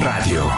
Radio.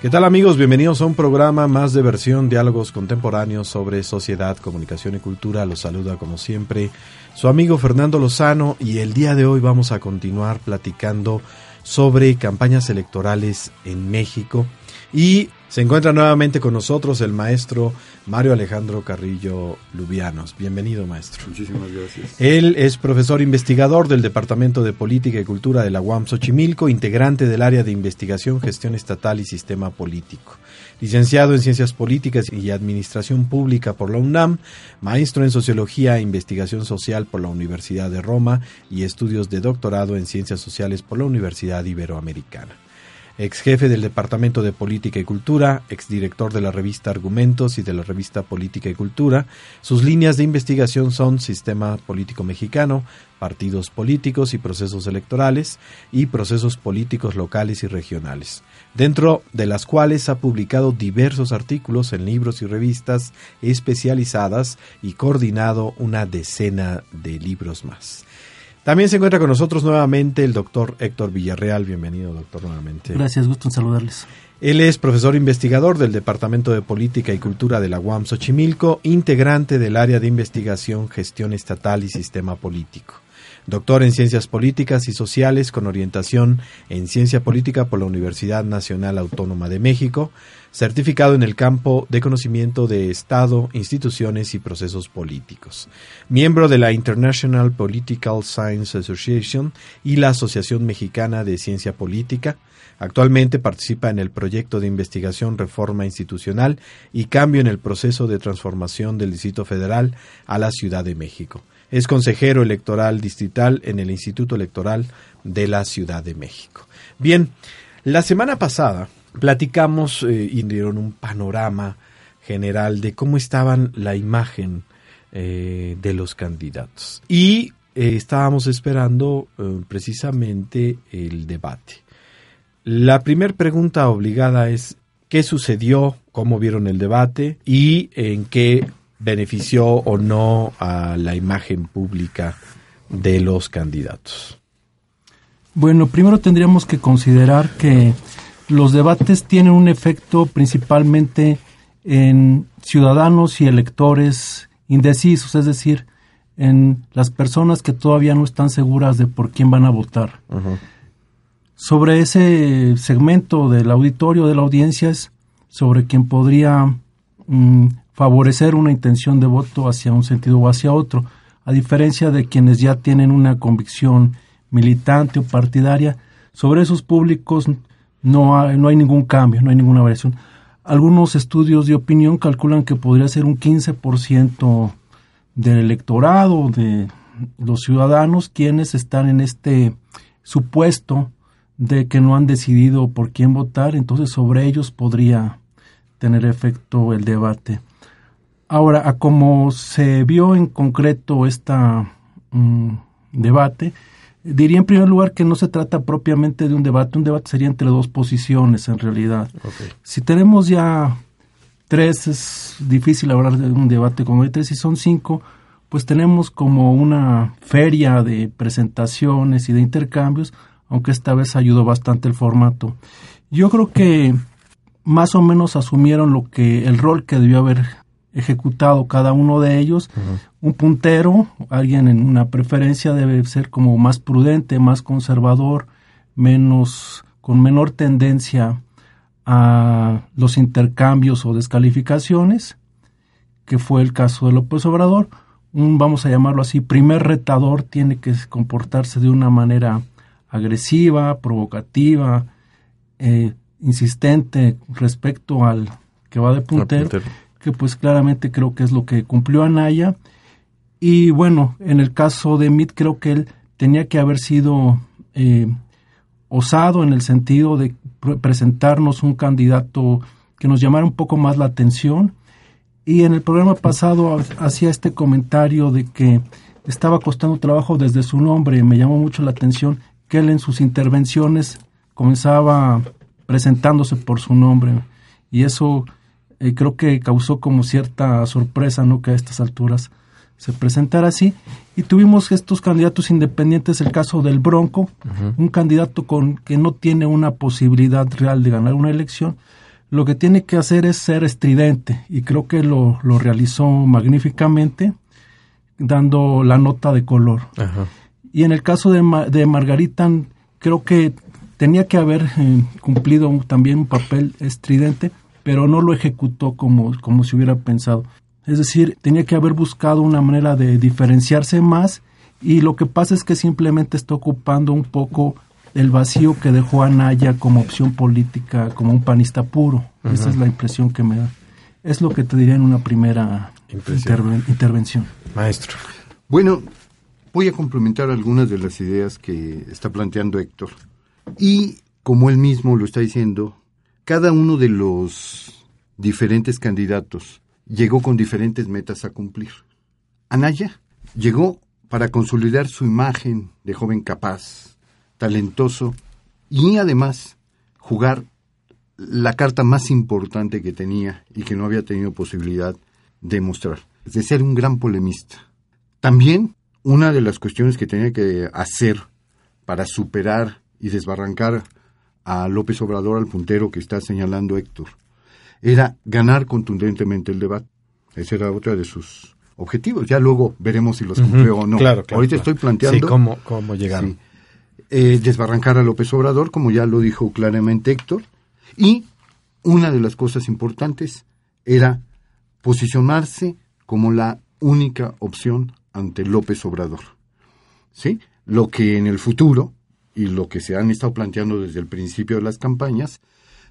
¿Qué tal amigos? Bienvenidos a un programa más de versión Diálogos Contemporáneos sobre Sociedad, Comunicación y Cultura. Los saluda como siempre su amigo Fernando Lozano y el día de hoy vamos a continuar platicando sobre campañas electorales en México y se encuentra nuevamente con nosotros el maestro Mario Alejandro Carrillo Lubianos. Bienvenido, maestro. Muchísimas gracias. Él es profesor investigador del Departamento de Política y Cultura de la UAM Xochimilco, integrante del área de investigación, gestión estatal y sistema político. Licenciado en Ciencias Políticas y Administración Pública por la UNAM, maestro en Sociología e Investigación Social por la Universidad de Roma y estudios de doctorado en Ciencias Sociales por la Universidad Iberoamericana ex jefe del Departamento de Política y Cultura, ex director de la revista Argumentos y de la revista Política y Cultura. Sus líneas de investigación son Sistema Político Mexicano, partidos políticos y procesos electorales y procesos políticos locales y regionales, dentro de las cuales ha publicado diversos artículos en libros y revistas especializadas y coordinado una decena de libros más. También se encuentra con nosotros nuevamente el doctor Héctor Villarreal. Bienvenido, doctor, nuevamente. Gracias, gusto en saludarles. Él es profesor investigador del Departamento de Política y Cultura de la UAM Xochimilco, integrante del área de investigación, gestión estatal y sistema político. Doctor en Ciencias Políticas y Sociales con orientación en Ciencia Política por la Universidad Nacional Autónoma de México, certificado en el campo de conocimiento de Estado, instituciones y procesos políticos. Miembro de la International Political Science Association y la Asociación Mexicana de Ciencia Política. Actualmente participa en el proyecto de investigación Reforma Institucional y Cambio en el proceso de transformación del Distrito Federal a la Ciudad de México. Es consejero electoral distrital en el Instituto Electoral de la Ciudad de México. Bien, la semana pasada platicamos eh, y dieron un panorama general de cómo estaban la imagen eh, de los candidatos. Y eh, estábamos esperando precisamente el debate. La primera pregunta obligada es, ¿qué sucedió? ¿Cómo vieron el debate? ¿Y en qué benefició o no a la imagen pública de los candidatos? Bueno, primero tendríamos que considerar que los debates tienen un efecto principalmente en ciudadanos y electores indecisos, es decir, en las personas que todavía no están seguras de por quién van a votar. Sobre ese segmento del auditorio, de la audiencia, es sobre quien podría mm, favorecer una intención de voto hacia un sentido o hacia otro, a diferencia de quienes ya tienen una convicción militante o partidaria, sobre esos públicos no hay, no hay ningún cambio, no hay ninguna variación. Algunos estudios de opinión calculan que podría ser un 15% del electorado, de los ciudadanos, quienes están en este supuesto de que no han decidido por quién votar, entonces sobre ellos podría tener efecto el debate. Ahora, a como se vio en concreto este debate, Diría en primer lugar que no se trata propiamente de un debate, un debate sería entre dos posiciones en realidad. Si tenemos ya tres, es difícil hablar de un debate como tres, si son cinco, pues tenemos como una feria de presentaciones y de intercambios, aunque esta vez ayudó bastante el formato. Yo creo que más o menos asumieron lo que el rol que debió haber ejecutado cada uno de ellos. Un puntero, alguien en una preferencia debe ser como más prudente, más conservador, menos con menor tendencia a los intercambios o descalificaciones, que fue el caso de López Obrador. Un, vamos a llamarlo así, primer retador tiene que comportarse de una manera agresiva, provocativa, eh, insistente respecto al que va de puntero, que pues claramente creo que es lo que cumplió Anaya. Y bueno, en el caso de Mitt creo que él tenía que haber sido eh, osado en el sentido de presentarnos un candidato que nos llamara un poco más la atención. Y en el programa pasado hacía este comentario de que estaba costando trabajo desde su nombre. Me llamó mucho la atención que él en sus intervenciones comenzaba presentándose por su nombre. Y eso eh, creo que causó como cierta sorpresa, ¿no? Que a estas alturas se presentara así. Y tuvimos estos candidatos independientes, el caso del Bronco, un candidato con que no tiene una posibilidad real de ganar una elección. Lo que tiene que hacer es ser estridente y creo que lo, lo realizó magníficamente dando la nota de color. Y en el caso de, de Margarita, creo que tenía que haber eh, cumplido también un papel estridente, pero no lo ejecutó como, como se hubiera pensado. Es decir, tenía que haber buscado una manera de diferenciarse más y lo que pasa es que simplemente está ocupando un poco el vacío que dejó Anaya como opción política, como un panista puro. Esa es la impresión que me da. Es lo que te diría en una primera intervención. Maestro. Bueno, voy a complementar algunas de las ideas que está planteando Héctor. Y como él mismo lo está diciendo, cada uno de los diferentes candidatos llegó con diferentes metas a cumplir. Anaya llegó para consolidar su imagen de joven capaz, talentoso y además jugar la carta más importante que tenía y que no había tenido posibilidad de mostrar, es de ser un gran polemista. También una de las cuestiones que tenía que hacer para superar y desbarrancar a López Obrador al puntero que está señalando Héctor era ganar contundentemente el debate. Ese era otro de sus objetivos. Ya luego veremos si los cumplió o no. Claro, Ahorita estoy planteando... Sí, cómo, cómo llegar. Eh, desbarrancar a López Obrador, como ya lo dijo claramente Héctor. Y una de las cosas importantes era posicionarse como la única opción ante López Obrador. ¿Sí? Lo que en el futuro, y lo que se han estado planteando desde el principio de las campañas,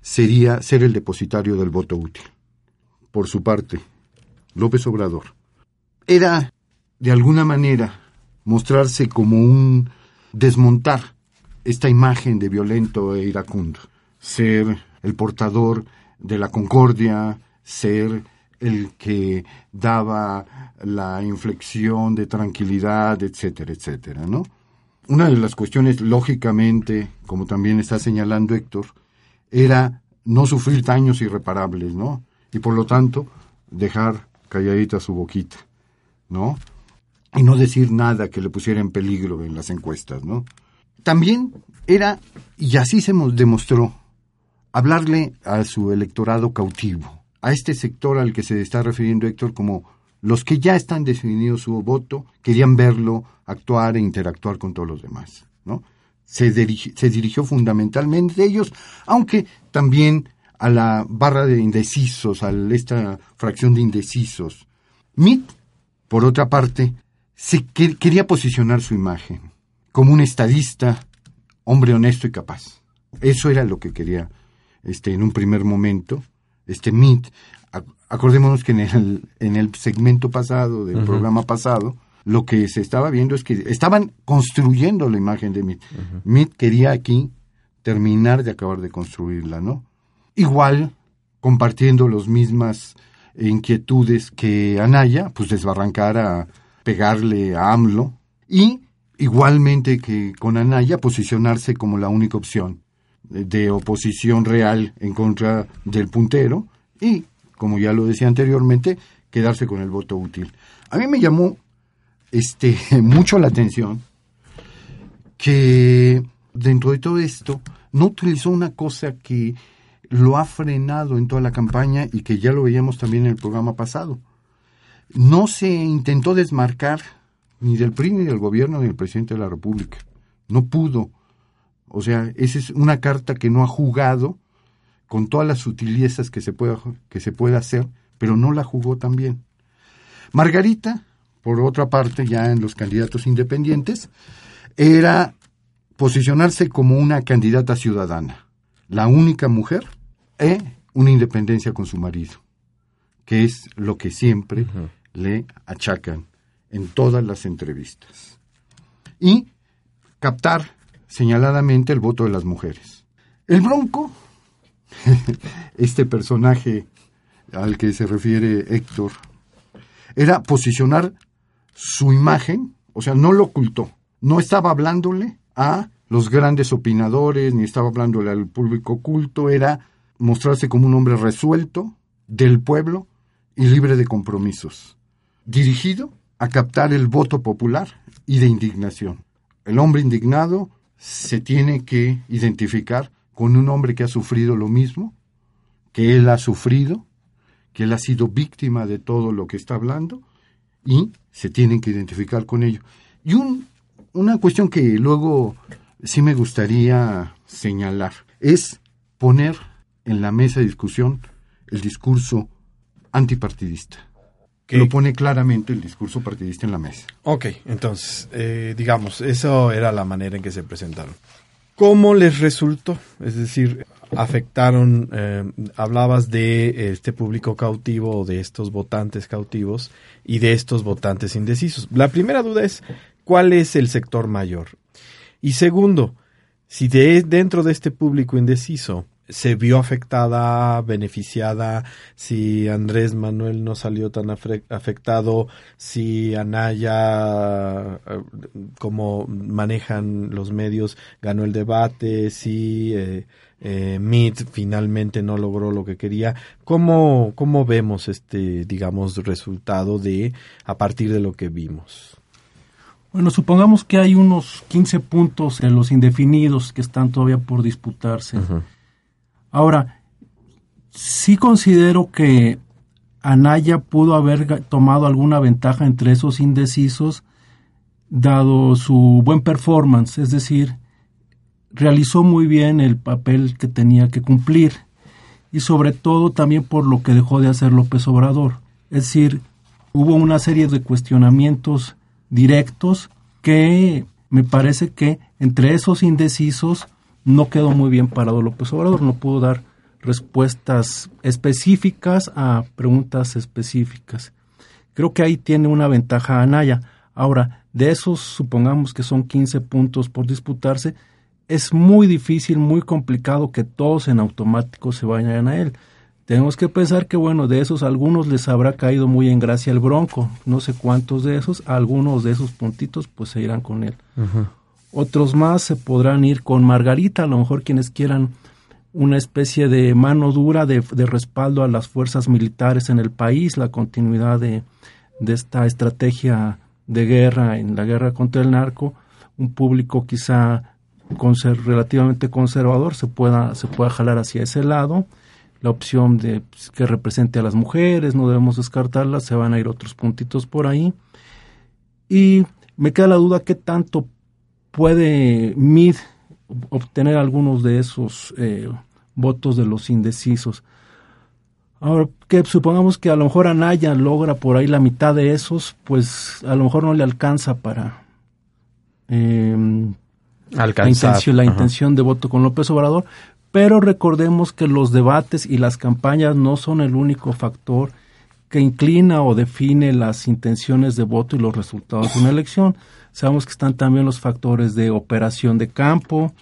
sería ser el depositario del voto útil. Por su parte, López Obrador era, de alguna manera, mostrarse como un desmontar esta imagen de violento e iracundo, ser el portador de la concordia, ser el que daba la inflexión de tranquilidad, etcétera, etcétera, ¿no? Una de las cuestiones, lógicamente, como también está señalando Héctor, era no sufrir daños irreparables, ¿no? Y por lo tanto, dejar calladita su boquita, ¿no? Y no decir nada que le pusiera en peligro en las encuestas, ¿no? También era, y así se demostró, hablarle a su electorado cautivo, a este sector al que se está refiriendo Héctor como los que ya están definidos su voto, querían verlo actuar e interactuar con todos los demás, ¿no? Se, se dirigió fundamentalmente a ellos, aunque también a la barra de indecisos, a esta fracción de indecisos. Mitt, por otra parte, se quería posicionar su imagen como un estadista, hombre honesto y capaz. Eso era lo que quería este, en un primer momento. Este Mitt, acordémonos que en el, en el segmento pasado, del programa pasado, lo que se estaba viendo es que estaban construyendo la imagen de Mitt. Mitt quería aquí terminar de acabar de construirla, ¿no? Igual, compartiendo las mismas inquietudes que Anaya, pues desbarrancar a pegarle a AMLO y igualmente que con Anaya posicionarse como la única opción de oposición real en contra del puntero y, como ya lo decía anteriormente, quedarse con el voto útil. A mí me llamó este, mucho la atención que dentro de todo esto no utilizó una cosa que lo ha frenado en toda la campaña y que ya lo veíamos también en el programa pasado. No se intentó desmarcar ni del PRI, ni del gobierno, ni del presidente de la República. No pudo. O sea, esa es una carta que no ha jugado con todas las sutilezas que se pueda, que se puede hacer, pero no la jugó tan bien. Margarita, por otra parte, ya en los candidatos independientes, era posicionarse como una candidata ciudadana, la única mujer e una independencia con su marido, que es lo que siempre le achacan en todas las entrevistas. Y captar señaladamente el voto de las mujeres. El Bronco, este personaje al que se refiere Héctor, era posicionar su imagen, o sea, no lo ocultó, no estaba hablándole a los grandes opinadores, ni estaba hablándole al público culto, era mostrarse como un hombre resuelto, del pueblo y libre de compromisos, dirigido a captar el voto popular y de indignación. El hombre indignado se tiene que identificar con un hombre que ha sufrido lo mismo, que él ha sufrido, que él ha sido víctima de todo lo que está hablando y se tienen que identificar con ello. Y un, una cuestión que luego sí me gustaría señalar es poner en la mesa de discusión el discurso antipartidista. Que lo pone claramente el discurso partidista en la mesa. Ok, entonces, eh, digamos, eso era la manera en que se presentaron. ¿Cómo les resultó? Es decir, afectaron, eh, hablabas de este público cautivo, de estos votantes cautivos y de estos votantes indecisos. La primera duda es, ¿cuál es el sector mayor? Y segundo, si de, dentro de este público indeciso se vio afectada, beneficiada, si Andrés Manuel no salió tan afectado, si Anaya, eh, como manejan los medios, ganó el debate, si eh, eh finalmente no logró lo que quería. ¿Cómo, ¿Cómo vemos este, digamos, resultado de a partir de lo que vimos? Bueno, supongamos que hay unos 15 puntos en los indefinidos que están todavía por disputarse. Ahora, sí considero que Anaya pudo haber tomado alguna ventaja entre esos indecisos, dado su buen performance, es decir, realizó muy bien el papel que tenía que cumplir y sobre todo también por lo que dejó de hacer López Obrador. Es decir, hubo una serie de cuestionamientos directos que me parece que entre esos indecisos no quedó muy bien parado López Obrador, no pudo dar respuestas específicas a preguntas específicas. Creo que ahí tiene una ventaja Anaya. Ahora, de esos supongamos que son 15 puntos por disputarse, es muy difícil, muy complicado que todos en automático se vayan a él. Tenemos que pensar que, bueno, de esos algunos les habrá caído muy en gracia el Bronco, no sé cuántos de esos, algunos de esos puntitos pues se irán con él. Otros más se podrán ir con Margarita, a lo mejor quienes quieran una especie de mano dura de, respaldo a las fuerzas militares en el país, la continuidad de, esta estrategia de guerra en la guerra contra el narco, un público quizá relativamente conservador se pueda, se pueda jalar hacia ese lado. La opción de pues, que represente a las mujeres, no debemos descartarla, se van a ir otros puntitos por ahí. Y me queda la duda qué tanto puede MID obtener algunos de esos eh, votos de los indecisos. Ahora, que supongamos que a lo mejor Anaya logra por ahí la mitad de esos, pues a lo mejor no le alcanza para em, Alcanzar. la, intención, de voto con López Obrador, pero recordemos que los debates y las campañas no son el único factor que inclina o define las intenciones de voto y los resultados de una elección. Sabemos que están también los factores de operación de campo,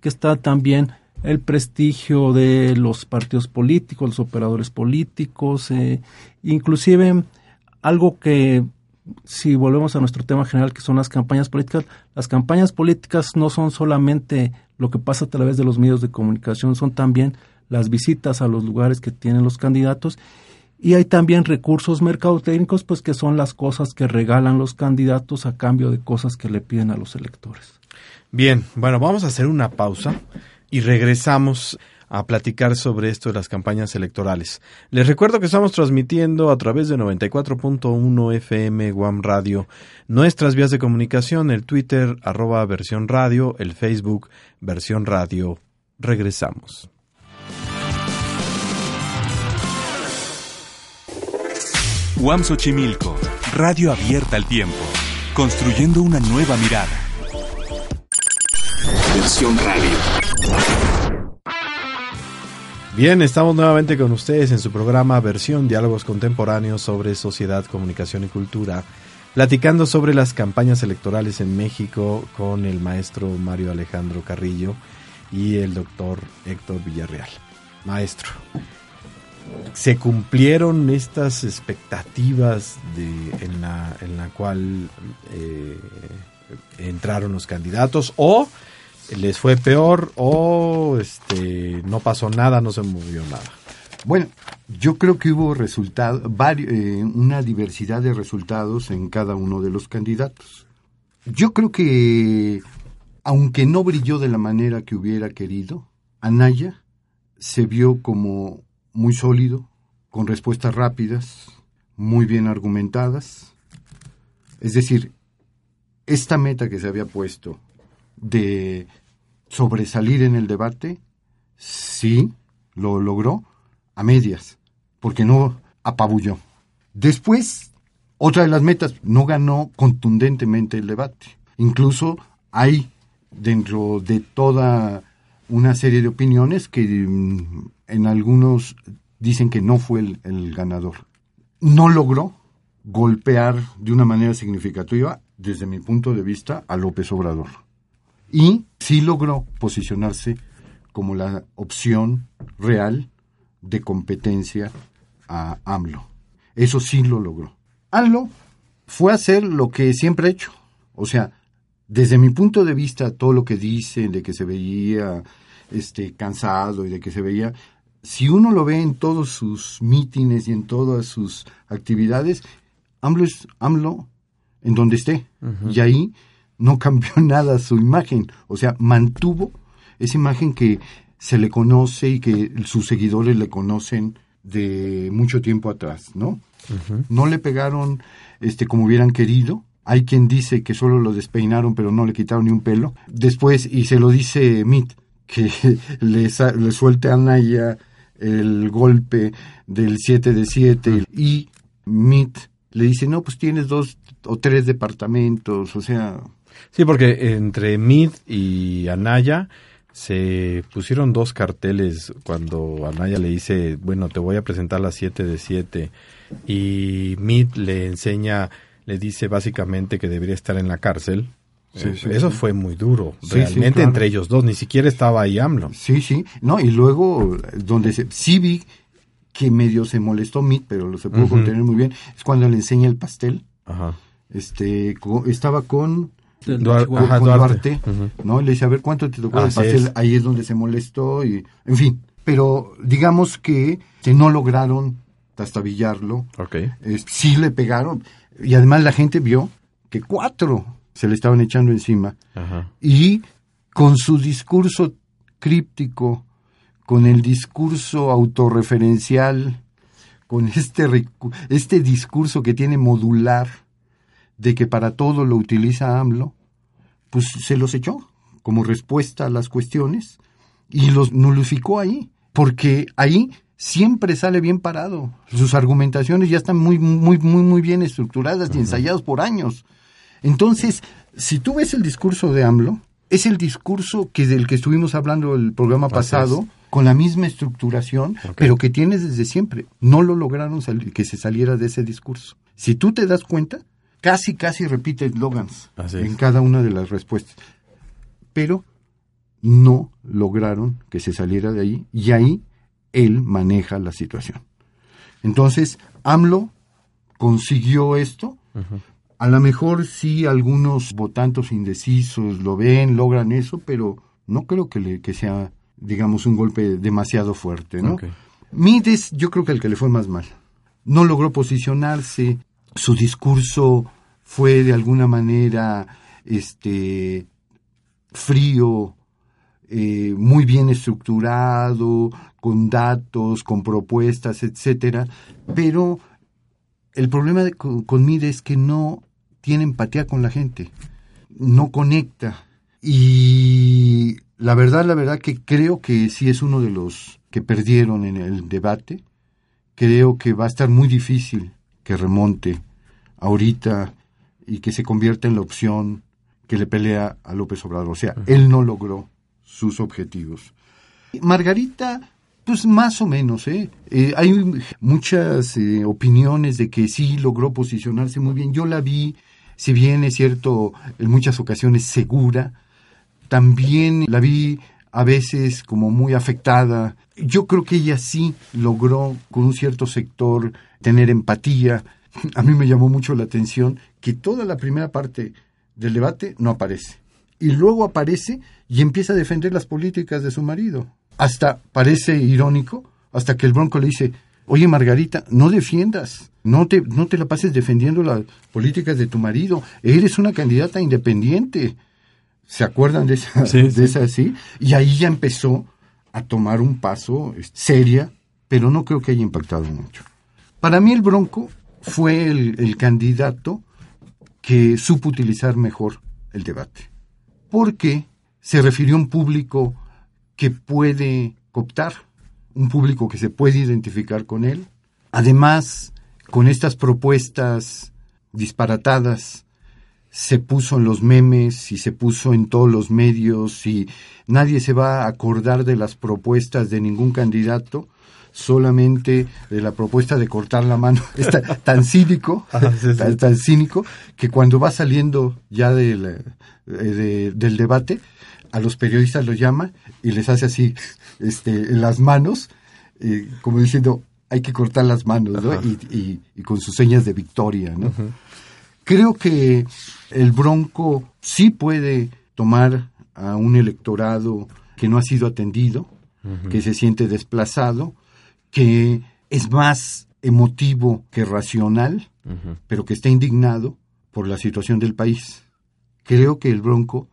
que está también el prestigio de los partidos políticos, los operadores políticos, eh, inclusive algo que si volvemos a nuestro tema general que son las campañas políticas, las campañas políticas no son solamente lo que pasa a través de los medios de comunicación, son también las visitas a los lugares que tienen los candidatos y hay también recursos mercadotécnicos, pues que son las cosas que regalan los candidatos a cambio de cosas que le piden a los electores. Bien, bueno, vamos a hacer una pausa y regresamos a platicar sobre esto de las campañas electorales. Les recuerdo que estamos transmitiendo a través de 94.1 FM Guam Radio nuestras vías de comunicación, el Twitter arroba versión radio, el Facebook versión radio. Regresamos. UAM Xochimilco, radio abierta al tiempo, construyendo una nueva mirada. Versión radio. Bien, estamos nuevamente con ustedes en su programa Versión Diálogos Contemporáneos sobre Sociedad, Comunicación y Cultura, platicando sobre las campañas electorales en México con el maestro Mario Alejandro Carrillo y el doctor Héctor Villarreal. Maestro, se cumplieron estas expectativas en, la, en la cual eh, entraron los candidatos o les fue peor o este no pasó nada, no se movió nada. Bueno, yo creo que hubo resultado, eh, una diversidad de resultados en cada uno de los candidatos. Yo creo que, aunque no brilló de la manera que hubiera querido, Anaya se vio como muy sólido, con respuestas rápidas, muy bien argumentadas. Es decir, esta meta que se había puesto de sobresalir en el debate, sí, lo logró a medias, porque no apabulló. Después, otra de las metas, no ganó contundentemente el debate. Incluso hay dentro de toda una serie de opiniones que mm, en algunos dicen que no fue el, el ganador. No logró golpear de una manera significativa, desde mi punto de vista, a López Obrador. Y sí logró posicionarse como la opción real de competencia a AMLO. Eso sí lo logró. AMLO fue a hacer lo que siempre ha hecho. O sea, desde mi punto de vista, todo lo que dice, de que se veía este, cansado y de que se veía, si uno lo ve en todos sus mítines y en todas sus actividades, AMLO es AMLO en donde esté. Y ahí no cambió nada su imagen. O sea, mantuvo esa imagen que se le conoce y que sus seguidores le conocen de mucho tiempo atrás, ¿no? No le pegaron este como hubieran querido. Hay quien dice que solo lo despeinaron pero no le quitaron ni un pelo. Después, y se lo dice Mitt, que le, le suelte a Naya el golpe del 7 de 7 y Mitt le dice, no, pues tienes dos o tres departamentos, o sea... Sí, porque entre Mid y Anaya se pusieron dos carteles cuando Anaya le dice, bueno, te voy a presentar las 7 de 7 y Mid le enseña, le dice básicamente que debería estar en la cárcel. Sí, sí, Eso fue muy duro, realmente entre ellos dos, ni siquiera estaba ahí AMLO. Sí, sí, no, y luego donde se, sí vi que medio se molestó Mid, pero lo se pudo contener muy bien, es cuando le enseña el pastel. Ajá. Este, estaba con Duarte, ¿no? Le dice, a ver, ¿cuánto te tocó el pastel? Ahí es donde se molestó y, en fin. Pero digamos que, que no lograron tastabillarlo. Okay. sí le pegaron. Y además la gente vio que cuatro se le estaban echando encima. Y con su discurso críptico, con el discurso autorreferencial, con este, este discurso que tiene modular, de que para todo lo utiliza AMLO, pues se los echó como respuesta a las cuestiones y los nulificó ahí, porque ahí siempre sale bien parado. Sus argumentaciones ya están muy, muy, muy, muy bien estructuradas y ensayadas por años. Entonces, si tú ves el discurso de AMLO, es el discurso que del que estuvimos hablando el programa pasado, con la misma estructuración, pero que tienes desde siempre. No lo lograron que se saliera de ese discurso. Si tú te das cuenta, casi, casi repite eslogans en cada una de las respuestas. Pero no lograron que se saliera de ahí y ahí él maneja la situación. Entonces, AMLO consiguió esto. A lo mejor sí algunos votantes indecisos lo ven, logran eso, pero no creo que, le, que sea, digamos, un golpe demasiado fuerte, ¿no? Mides, yo creo que el que le fue más mal. No logró posicionarse, su discurso fue de alguna manera este frío, eh, muy bien estructurado, con datos, con propuestas, etcétera, pero el problema de, con, con es que no tiene empatía con la gente, no conecta. Y la verdad, la verdad que creo que sí es uno de los que perdieron en el debate. Creo que va a estar muy difícil que remonte ahorita y que se convierta en la opción que le pelea a López Obrador. O sea, él no logró sus objetivos. Margarita, pues más o menos, ¿eh? eh hay muchas eh, opiniones de que sí logró posicionarse muy bien. Yo la vi, si bien es cierto, en muchas ocasiones segura, también la vi a veces como muy afectada. Yo creo que ella sí logró con un cierto sector tener empatía. A mí me llamó mucho la atención que toda la primera parte del debate no aparece. Y luego aparece y empieza a defender las políticas de su marido. Hasta parece irónico, hasta que el Bronco le dice, oye Margarita, no defiendas, no te, no te la pases defendiendo las políticas de tu marido, eres una candidata independiente. ¿Se acuerdan de esa, de esa sí? Y ahí ya empezó a tomar un paso seria, pero no creo que haya impactado mucho. Para mí el Bronco fue el candidato que supo utilizar mejor el debate, porque se refirió a un público que puede cooptar, un público que se puede identificar con él. Además, con estas propuestas disparatadas, se puso en los memes y se puso en todos los medios y nadie se va a acordar de las propuestas de ningún candidato, solamente de la propuesta de cortar la mano. Es tan, cínico, ah, Tan, cínico, que cuando va saliendo ya del, eh, del debate, a los periodistas los llama y les hace así este, en las manos, eh, como diciendo, hay que cortar las manos, ¿no? Y, y, con sus señas de victoria, ¿no? Creo que el Bronco sí puede tomar a un electorado que no ha sido atendido, que se siente desplazado, que es más emotivo que racional, pero que está indignado por la situación del país. Creo que el Bronco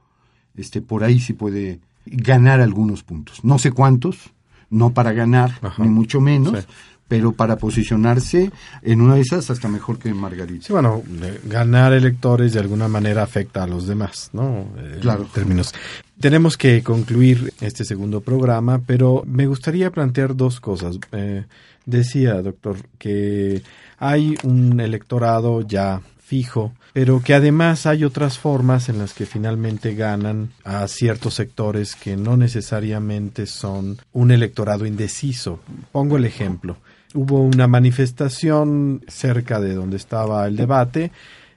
este, por ahí sí puede ganar algunos puntos. No sé cuántos, no para ganar, ni mucho menos, pero para posicionarse en una de esas hasta mejor que Margarita. Sí, bueno, ganar electores de alguna manera afecta a los demás, ¿no? Eh, claro. términos. Tenemos que concluir este segundo programa, pero me gustaría plantear dos cosas. Eh, decía, doctor, que hay un electorado ya fijo, pero que además hay otras formas en las que finalmente ganan a ciertos sectores que no necesariamente son un electorado indeciso. Pongo el ejemplo. Hubo una manifestación cerca de donde estaba el debate,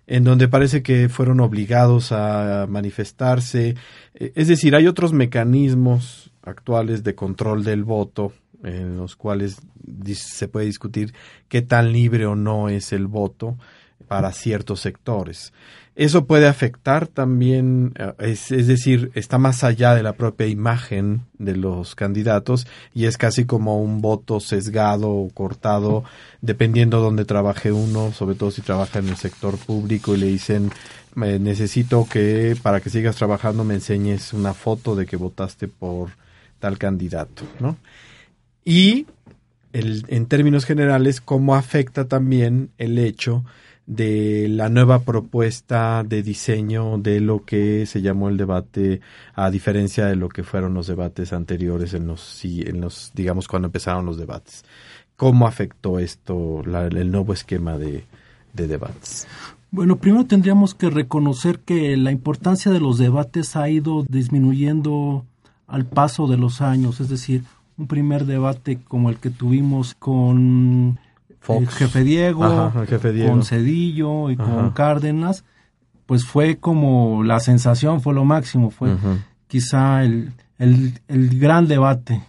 en donde parece que fueron obligados a manifestarse. Es decir, hay otros mecanismos actuales de control del voto en los cuales se puede discutir qué tan libre o no es el voto para ciertos sectores. Eso puede afectar también, eh, es, decir, está más allá de la propia imagen de los candidatos y es casi como un voto sesgado o cortado dependiendo dónde trabaje uno, sobre todo si trabaja en el sector público y le dicen necesito que para que sigas trabajando me enseñes una foto de que votaste por tal candidato, ¿no? Y el, en términos generales, cómo afecta también el hecho de la nueva propuesta de diseño de lo que se llamó el debate, a diferencia de lo que fueron los debates anteriores en los, en los digamos, cuando empezaron los debates. ¿Cómo afectó esto el nuevo esquema de, de debates? Bueno, primero tendríamos que reconocer que la importancia de los debates ha ido disminuyendo al paso de los años, es decir, un primer debate como el que tuvimos con el jefe Diego, con Cedillo y con Cárdenas, pues fue como la sensación, fue lo máximo, fue quizá el, el, gran debate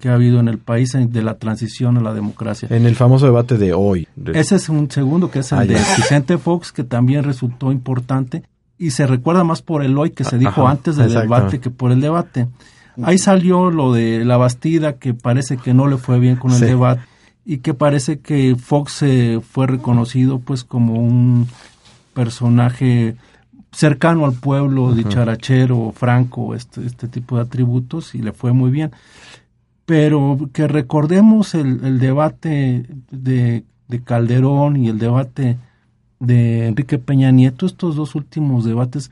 que ha habido en el país de la transición a la democracia. En el famoso debate de hoy. Ese es un segundo, que es el de Vicente Fox, que también resultó importante y se recuerda más por el hoy que se dijo antes del debate que por el debate. Ahí salió lo de la Bastida, que parece que no le fue bien con el debate y que parece que Fox fue reconocido pues como un personaje cercano al pueblo, dicharachero, franco, este, este tipo de atributos y le fue muy bien. Pero que recordemos el, debate de, de, Calderón y el debate de Enrique Peña Nieto, estos dos últimos debates,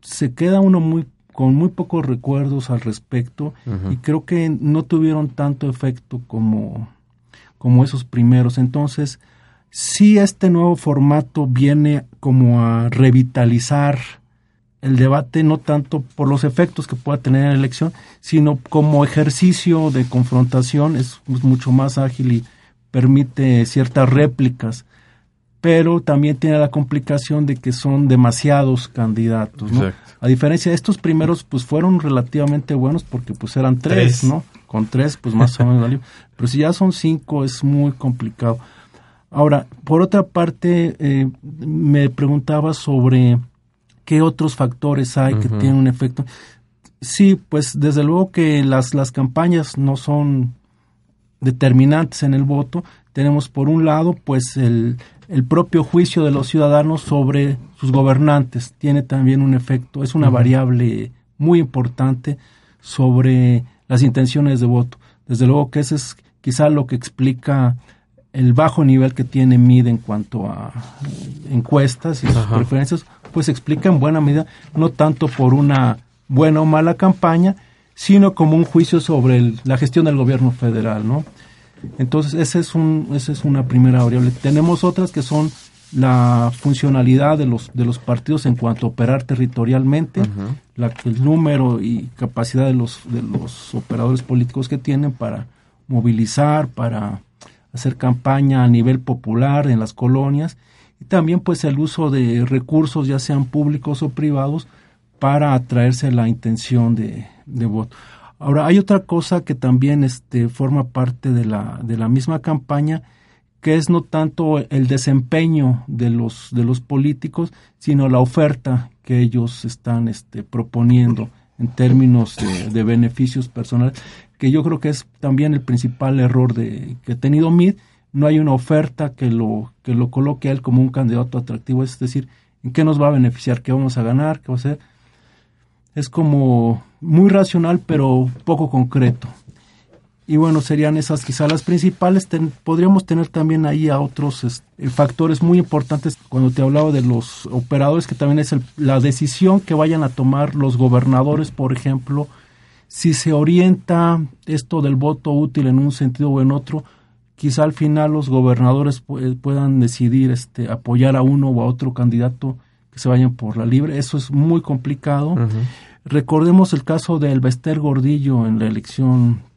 se queda uno muy con muy pocos recuerdos al respecto y creo que no tuvieron tanto efecto como, como esos primeros. Entonces, sí este nuevo formato viene como a revitalizar el debate no tanto por los efectos que pueda tener en la elección, sino como ejercicio de confrontación, es, mucho más ágil y permite ciertas réplicas, pero también tiene la complicación de que son demasiados candidatos, ¿no? A diferencia de estos primeros, pues fueron relativamente buenos porque pues eran tres, ¿no? Con tres, pues más o menos. Pero si ya son cinco, es muy complicado. Ahora, por otra parte, eh, me preguntaba sobre qué otros factores hay que tienen un efecto. Sí, pues desde luego que las, las campañas no son determinantes en el voto. Tenemos por un lado, pues el, el propio juicio de los ciudadanos sobre sus gobernantes tiene también un efecto, es una variable muy importante sobre las intenciones de voto. Desde luego que ese es quizá lo que explica el bajo nivel que tiene MID en cuanto a encuestas y sus preferencias, pues explica en buena medida no tanto por una buena o mala campaña, sino como un juicio sobre la gestión del gobierno federal, ¿no? Entonces, ese es un, esa es una primera variable. Tenemos otras que son la funcionalidad de los, de los partidos en cuanto a operar territorialmente, la, el número y capacidad de los, de los operadores políticos que tienen para movilizar, para hacer campaña a nivel popular en las colonias y también pues el uso de recursos ya sean públicos o privados para atraerse la intención de, de voto. Ahora hay otra cosa que también este, forma parte de la, de la misma campaña que es no tanto el desempeño de los de los políticos sino la oferta que ellos están este, proponiendo en términos de, beneficios personales que yo creo que es también el principal error de, que ha tenido MID. No hay una oferta que lo, que lo coloque a él como un candidato atractivo, es decir, ¿en qué nos va a beneficiar? ¿Qué vamos a ganar? ¿Qué va a hacer? Es como muy racional, pero poco concreto. Y bueno, serían esas quizás las principales. podríamos tener también ahí a otros este, factores muy importantes. Cuando te hablaba de los operadores, que también es la decisión que vayan a tomar los gobernadores, por ejemplo, si se orienta esto del voto útil en un sentido o en otro, quizá al final los gobernadores puedan decidir este, apoyar a uno o a otro candidato que se vayan por la libre. Eso es muy complicado. Recordemos el caso de Elvester Gordillo en la elección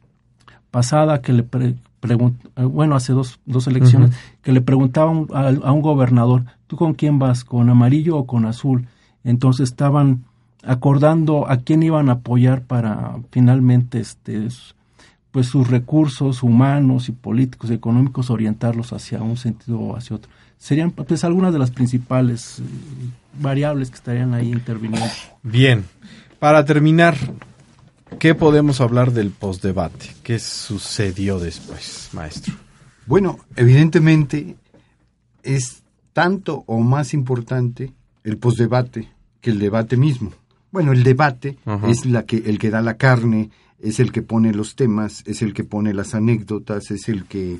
pasada que le preguntó, eh, bueno, hace dos, dos elecciones, que le preguntaban a, a, un gobernador, ¿tú con quién vas? ¿Con amarillo o con azul? Entonces estaban acordando a quién iban a apoyar para finalmente este pues sus recursos humanos y políticos y económicos orientarlos hacia un sentido o hacia otro. Serían pues algunas de las principales eh, variables que estarían ahí interviniendo. Bien. Para terminar, ¿qué podemos hablar del postdebate? ¿Qué sucedió después, maestro? Bueno, evidentemente es tanto o más importante el postdebate que el debate mismo. Bueno, el debate es la que, el que da la carne, es el que pone los temas, es el que pone las anécdotas, es el que,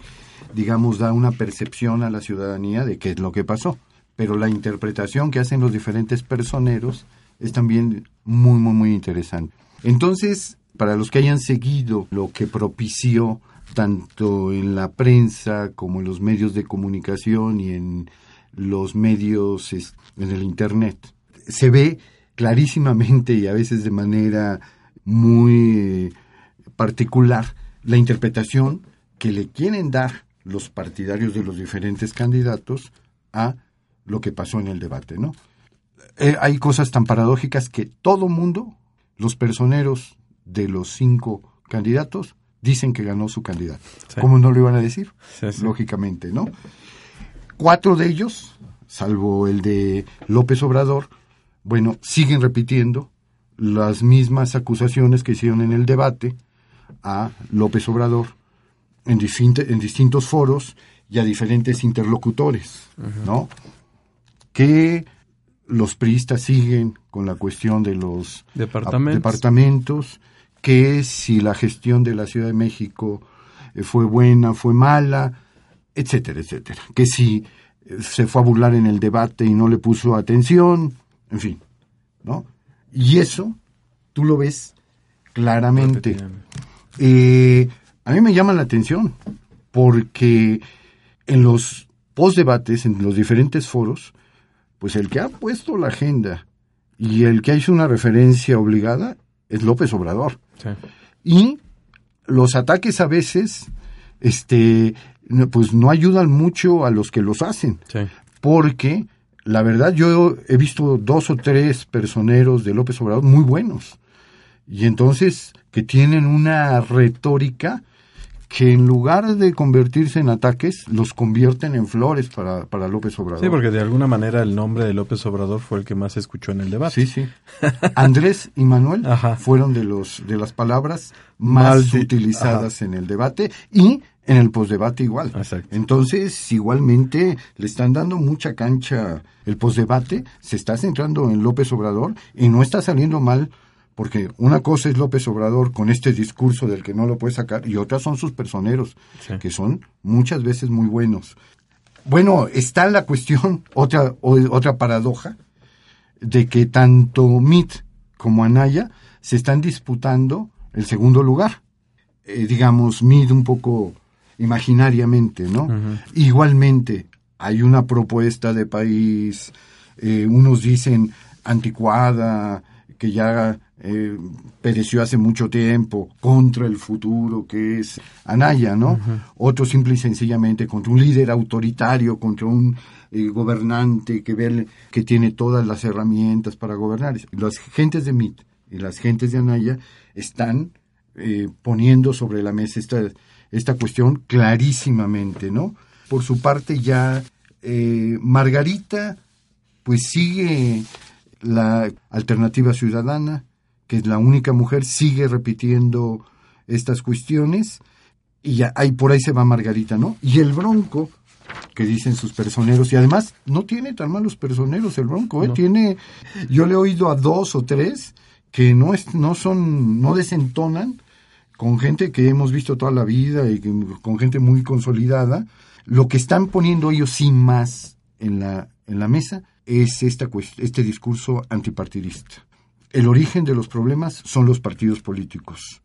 digamos, da una percepción a la ciudadanía de qué es lo que pasó. Pero la interpretación que hacen los diferentes personeros es también muy, muy, muy interesante. Entonces, para los que hayan seguido lo que propició tanto en la prensa como en los medios de comunicación y en los medios en el Internet, se ve clarísimamente y a veces de manera muy particular la interpretación que le quieren dar los partidarios de los diferentes candidatos a lo que pasó en el debate, ¿no? Eh, hay cosas tan paradójicas que todo mundo, los personeros de los cinco candidatos, dicen que ganó su candidato. ¿Cómo no lo iban a decir? Lógicamente, ¿no? Cuatro de ellos, salvo el de López Obrador, bueno, siguen repitiendo las mismas acusaciones que hicieron en el debate a López Obrador en, en distintos foros y a diferentes interlocutores, ¿no? Que los priistas siguen con la cuestión de los departamentos. departamentos, que si la gestión de la Ciudad de México eh, fue buena, fue mala, etcétera, etcétera. Que si eh, se fue a burlar en el debate y no le puso atención, en fin, ¿no? Y eso tú lo ves claramente. Eh, a mí me llama la atención porque en los postdebates en los diferentes foros, pues el que ha puesto la agenda y el que ha hecho una referencia obligada es López Obrador. Sí. Y los ataques a veces, este, no, pues no ayudan mucho a los que los hacen, Sí. porque la verdad yo he visto dos o tres personeros de López Obrador muy buenos y entonces que tienen una retórica que en lugar de convertirse en ataques, los convierten en flores para, para López Obrador. Sí, porque de alguna manera el nombre de López Obrador fue el que más se escuchó en el debate. Sí, sí. Andrés y Manuel Ajá. fueron de los de las palabras más utilizadas en el debate y en el posdebate igual. Exacto. Entonces, igualmente le están dando mucha cancha el posdebate, se está centrando en López Obrador y no está saliendo mal porque una cosa es López Obrador con este discurso del que no lo puede sacar y otra son sus personeros, Sí. que son muchas veces muy buenos. Bueno, está la cuestión, otra, otra paradoja, de que tanto Mit como Anaya se están disputando el segundo lugar. Eh, digamos, Mit un poco imaginariamente, ¿no? Igualmente, hay una propuesta de país, eh, unos dicen anticuada, que ya eh, pereció hace mucho tiempo, contra el futuro que es Anaya, ¿no? Otros simple y sencillamente contra un líder autoritario, contra un eh, gobernante que ve que tiene todas las herramientas para gobernar. Las gentes de MIT y las gentes de Anaya están eh, poniendo sobre la mesa esta, esta cuestión clarísimamente, ¿no? Por su parte ya eh, Margarita pues sigue la alternativa ciudadana, que es la única mujer, sigue repitiendo estas cuestiones y ya ahí por ahí se va Margarita, ¿no? Y el Bronco, que dicen sus personeros, y además no tiene tan malos personeros el Bronco, ¿eh? Tiene, yo le he oído a dos o tres que no, es, no son, no desentonan con gente que hemos visto toda la vida y que- con gente muy consolidada. Lo que están poniendo ellos sin más en la, en la mesa es esta, este discurso antipartidista. El origen de los problemas son los partidos políticos.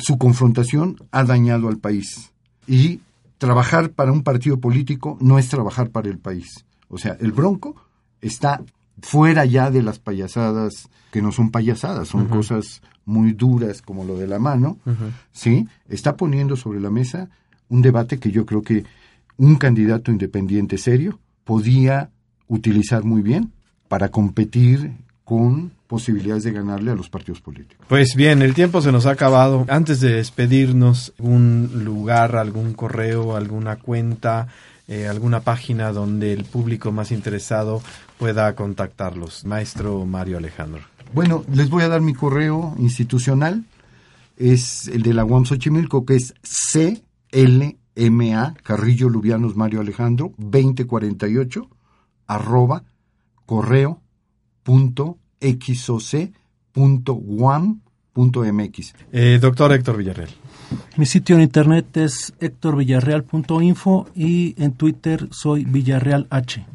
Su confrontación ha dañado al país. Y trabajar para un partido político no es trabajar para el país. O sea, el Bronco está fuera ya de las payasadas, que no son payasadas, son cosas muy duras como lo de la mano, ¿sí? Está poniendo sobre la mesa un debate que yo creo que un candidato independiente serio podía utilizar muy bien para competir con posibilidades de ganarle a los partidos políticos. Pues bien, el tiempo se nos ha acabado. Antes de despedirnos, algún lugar, algún correo, alguna cuenta, eh, alguna página donde el público más interesado pueda contactarlos. Maestro Mario Alejandro. Bueno, les voy a dar mi correo institucional. Es el de la UAM Xochimilco, que es CLMA, Carrillo Lubianos Mario Alejandro, 2048, arroba, correo, punto, xoc, punto, guam, punto mx. Eh, doctor Héctor Villarreal. Mi sitio en internet es hectorvillarreal.info y en Twitter soy Villarreal H.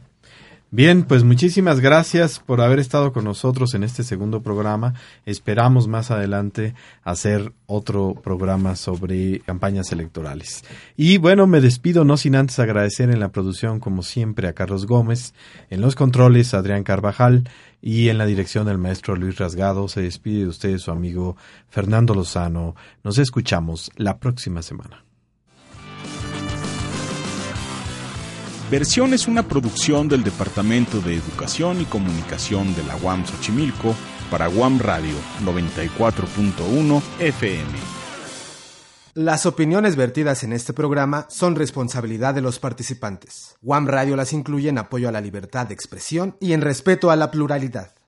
Bien, pues muchísimas gracias por haber estado con nosotros en este segundo programa. Esperamos más adelante hacer otro programa sobre campañas electorales. Y bueno, me despido no sin antes agradecer en la producción, como siempre, a Carlos Gómez, en los controles, Adrián Carvajal y en la dirección del maestro Luis Rasgado. Se despide de ustedes su amigo Fernando Lozano. Nos escuchamos la próxima semana. Versión es una producción del Departamento de Educación y Comunicación de la UAM Xochimilco para UAM Radio 94.1 FM. Las opiniones vertidas en este programa son responsabilidad de los participantes. WAM Radio las incluye en apoyo a la libertad de expresión y en respeto a la pluralidad.